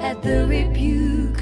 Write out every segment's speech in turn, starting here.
at the rebuke.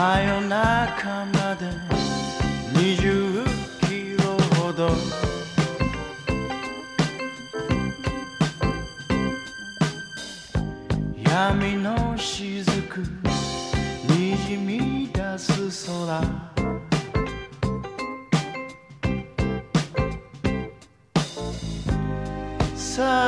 夜中まで20キロほど。闇の雫にじみ出す空。さあ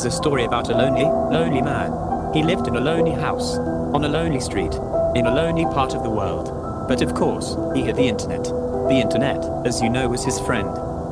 is a story about a lonely, lonely man. He lived in a lonely house, on a lonely street, in a lonely part of the world. But of course, he had the internet. The internet, as you know, was his friend.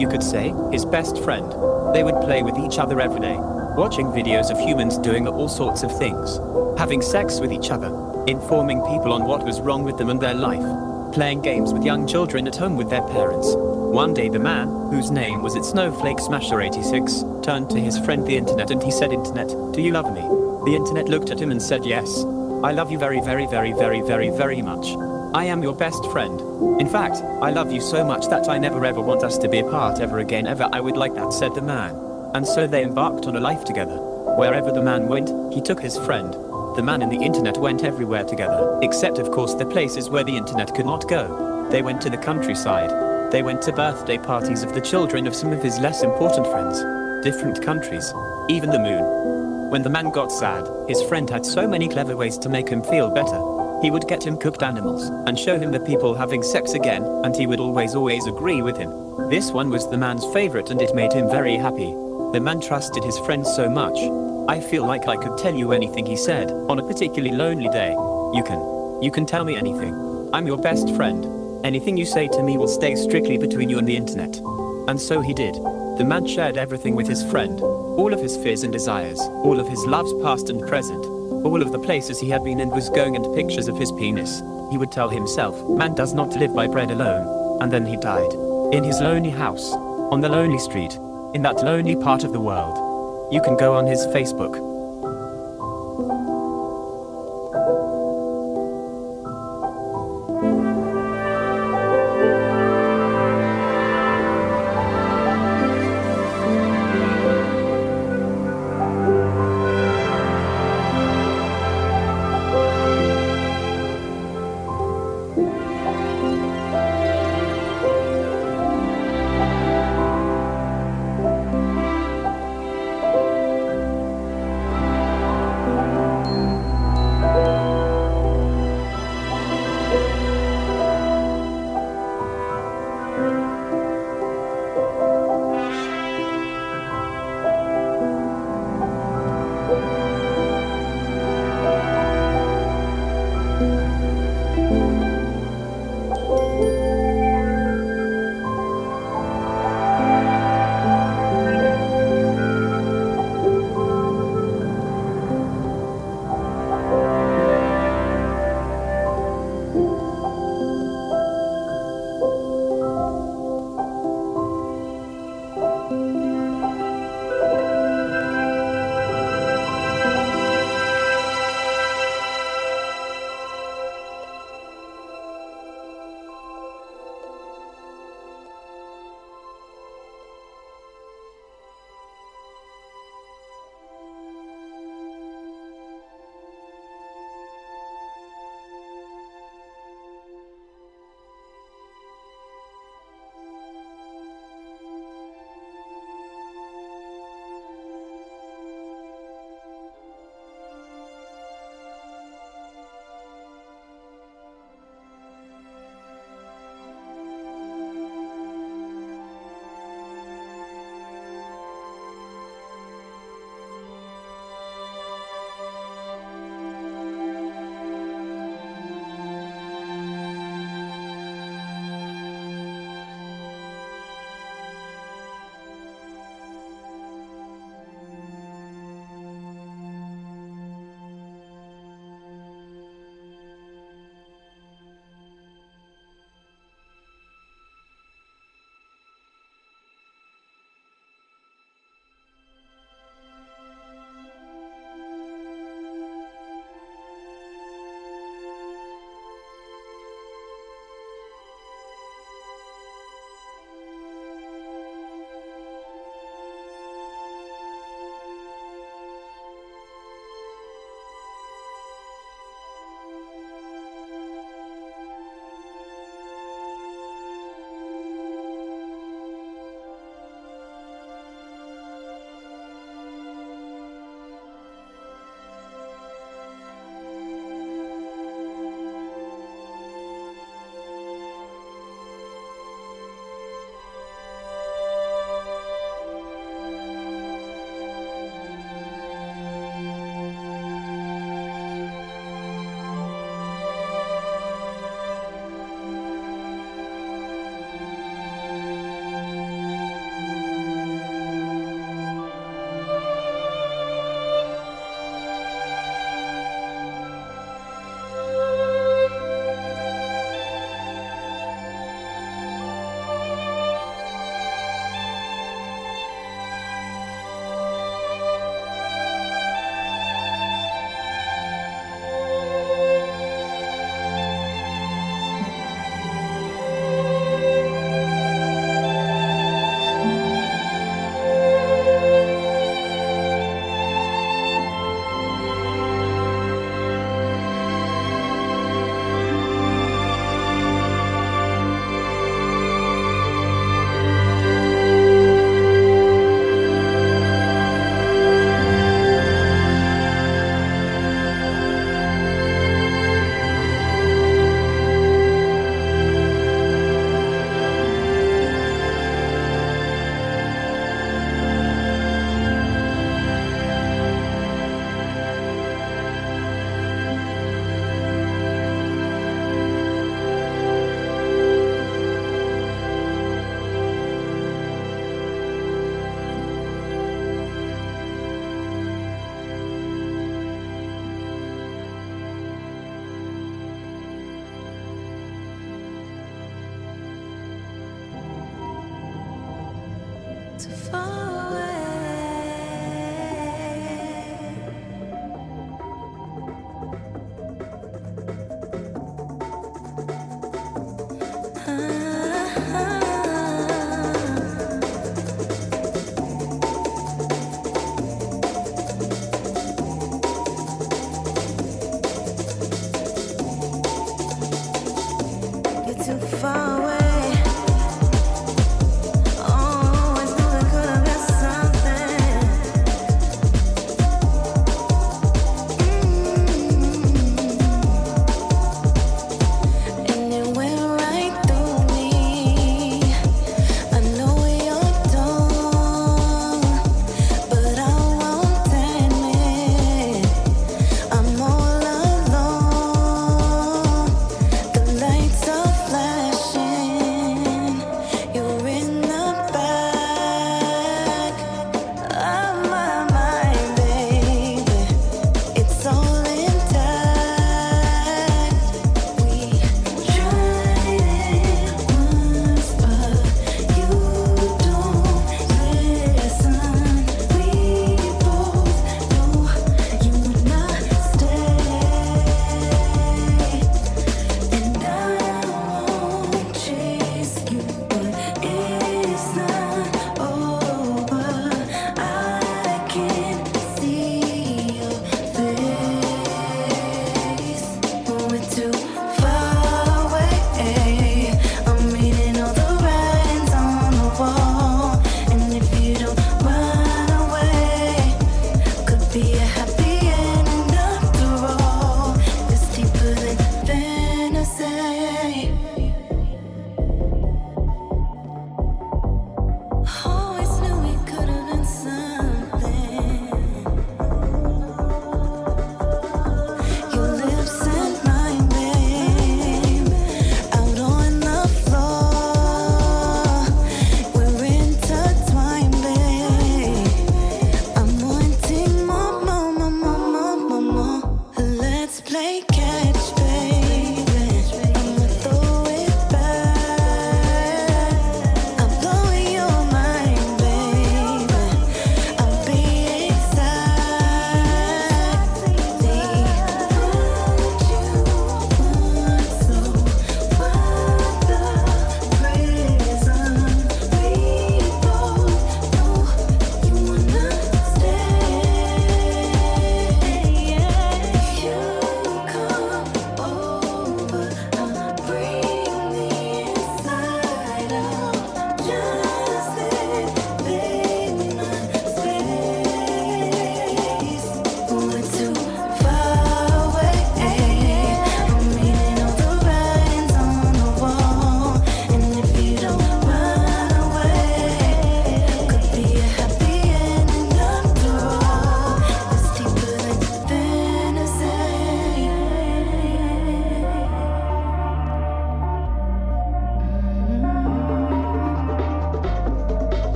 You could say, his best friend. They would play with each other every day, watching videos of humans doing all sorts of things, having sex with each other, informing people on what was wrong with them and their life, playing games with young children at home with their parents. One day, the man, whose name was at Snowflake Smasher 86, turned to his friend the internet and he said, Internet, do you love me? The internet looked at him and said, Yes. I love you very, very, very, very, very, very much. I am your best friend. In fact, I love you so much that I never ever want us to be apart ever again, ever. I would like that, said the man. And so they embarked on a life together. Wherever the man went, he took his friend. The man and the internet went everywhere together, except, of course, the places where the internet could not go. They went to the countryside. They went to birthday parties of the children of some of his less important friends. Different countries. Even the moon. When the man got sad, his friend had so many clever ways to make him feel better. He would get him cooked animals and show him the people having sex again, and he would always, always agree with him. This one was the man's favorite and it made him very happy. The man trusted his friend so much. I feel like I could tell you anything he said on a particularly lonely day. You can. You can tell me anything. I'm your best friend. Anything you say to me will stay strictly between you and the internet. And so he did. The man shared everything with his friend all of his fears and desires, all of his loves past and present, all of the places he had been and was going, and pictures of his penis. He would tell himself, Man does not live by bread alone. And then he died. In his lonely house, on the lonely street, in that lonely part of the world. You can go on his Facebook.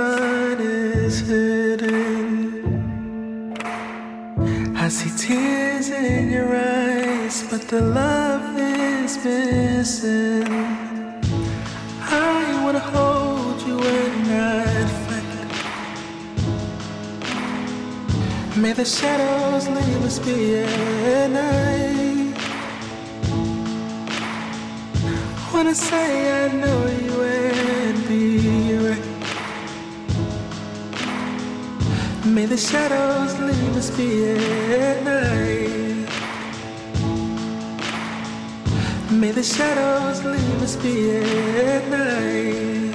Sun is hidden. I see tears in your eyes, but the love is missing. I wanna hold you at night. fight. May the shadows leave us be at night. Wanna say I know you May the shadows leave us be at night. May the shadows leave us be at night.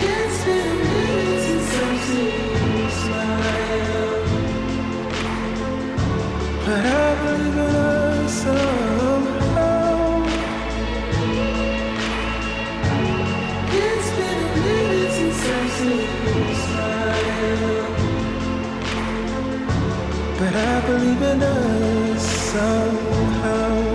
It's been a minute since I've seen you smile, but I believe in us I believe in us somehow.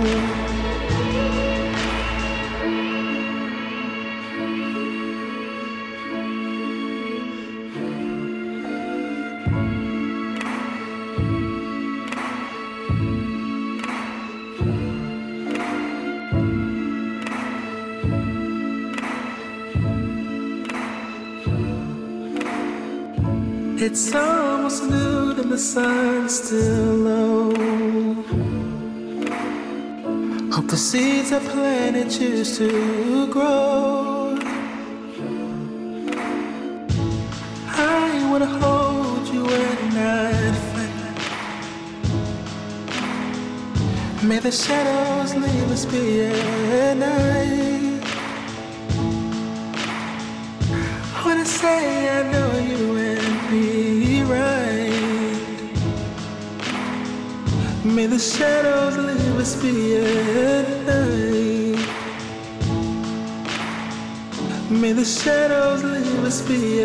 It's almost and the sun's still low. Hope the seeds I planted choose to grow. I wanna hold you at night. May the shadows leave us be at night. Wanna say I know you May the shadows leave us be. May the shadows leave us be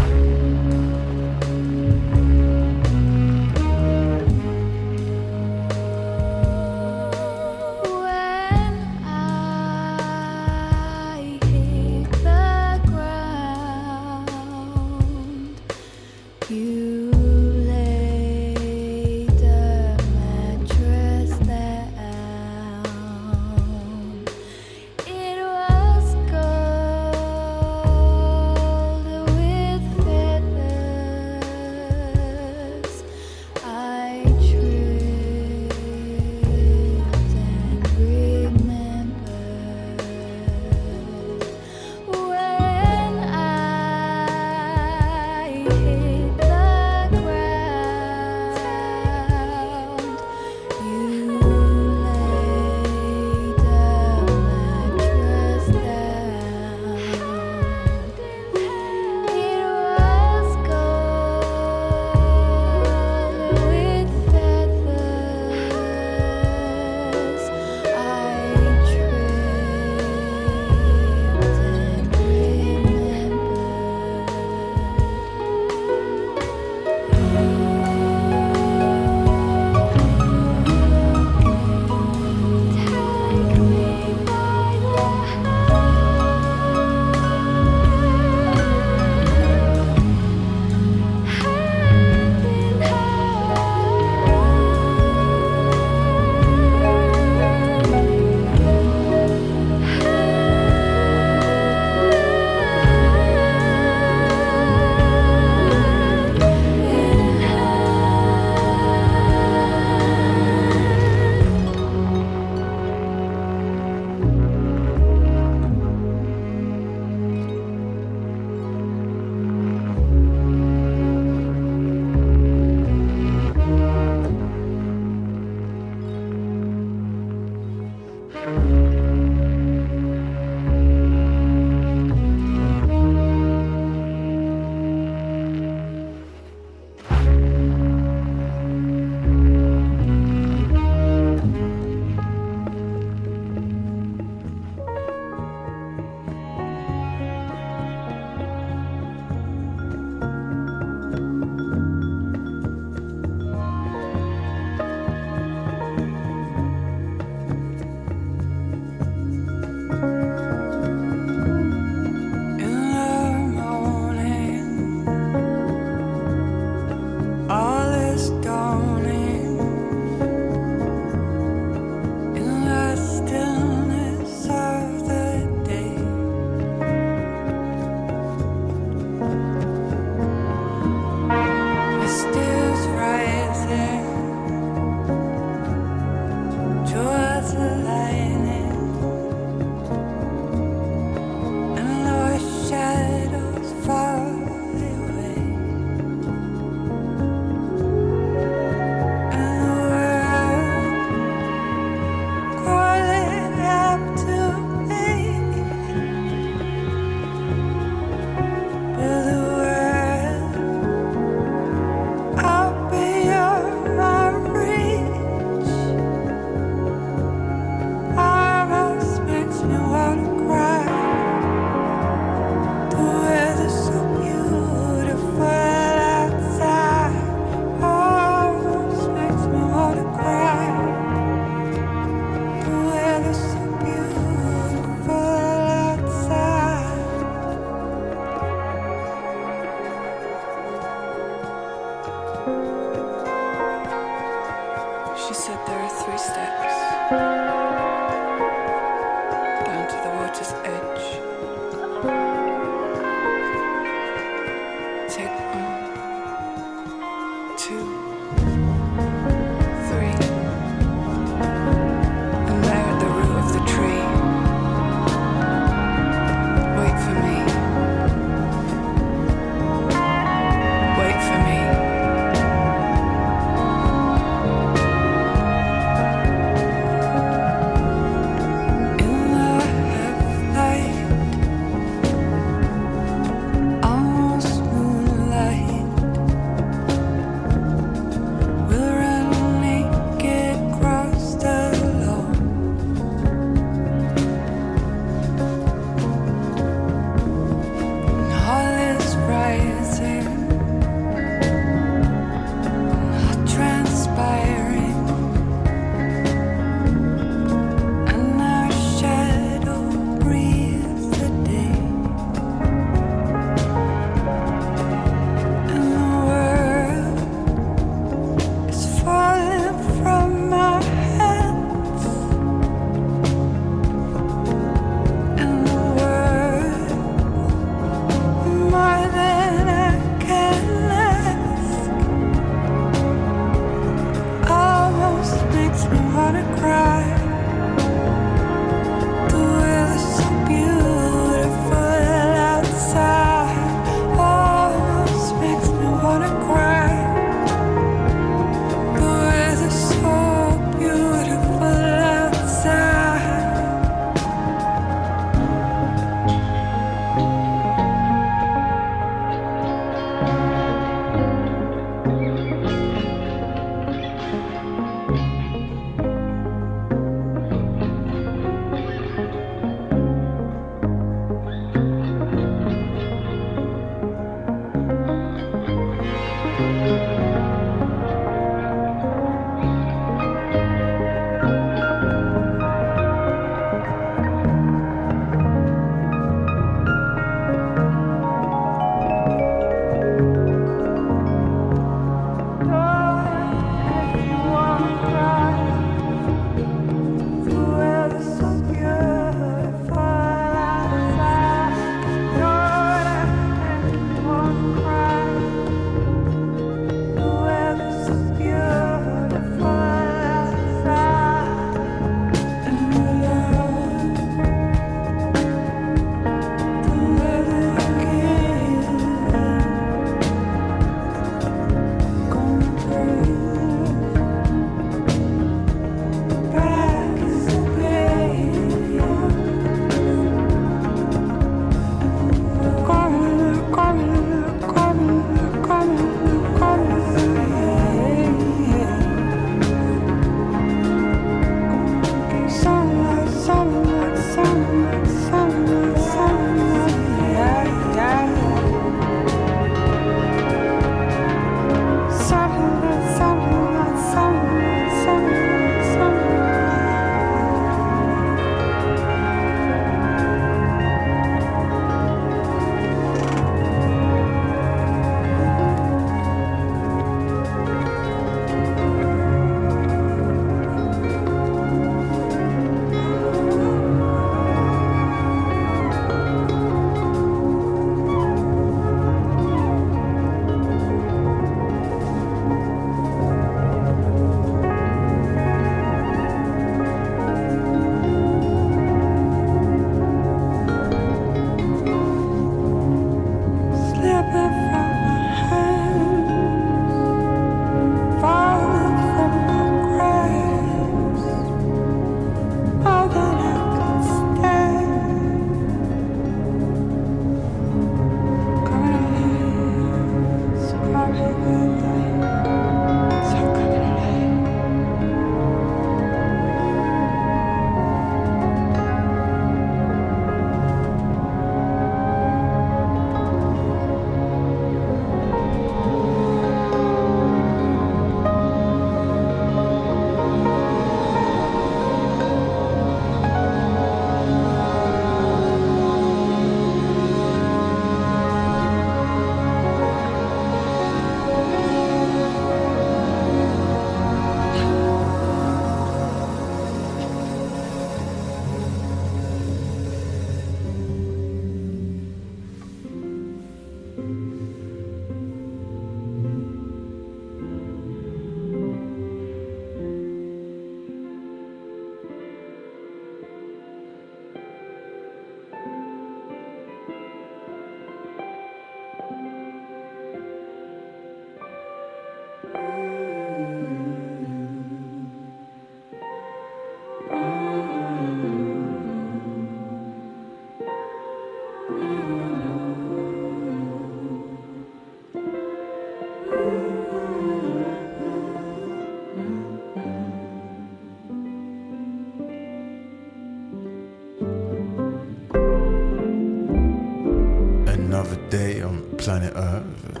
planet Earth.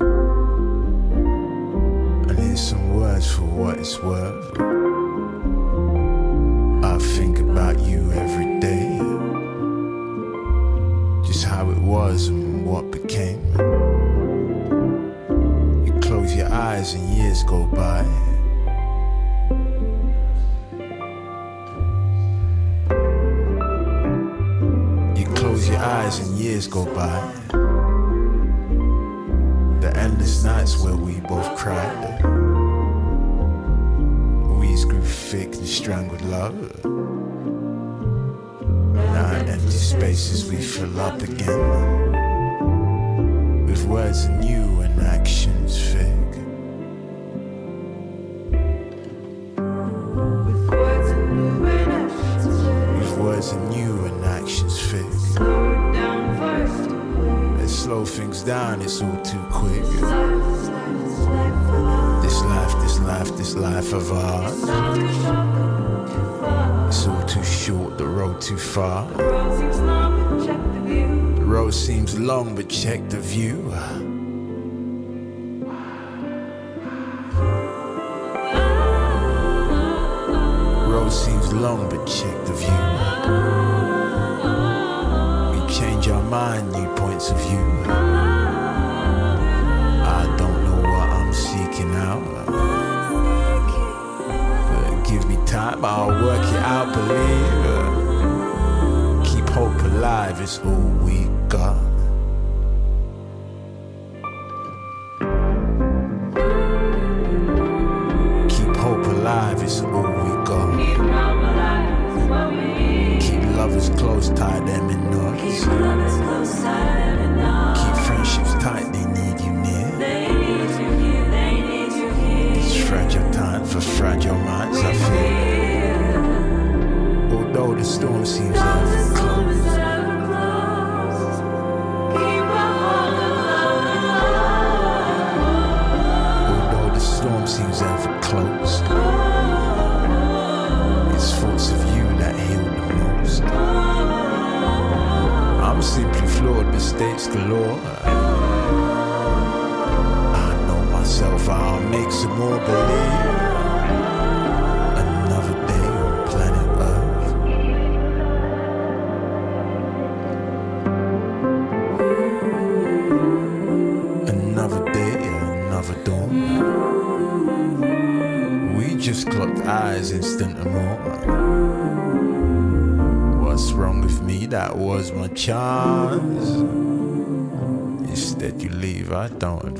And here's some words for what it's worth. I think about you every day. Just how it was and what became. You close your eyes and years go by. You close your eyes and years go by. The endless nights where we both cried. We grew thick and strangled love. Now empty spaces we fill up again. With words new and actions fake. With words new and actions fake. Let's slow things down, it's all too quick. This life, this life, this life of ours. It's all too short, the road too far. The road seems long, but check the view. The road seems long, but check the view. We change our mind, new points of view. Time, I'll work it out, believe. Keep hope alive, it's all we got.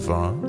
Don't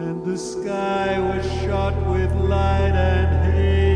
And the sky was shot with light and hazy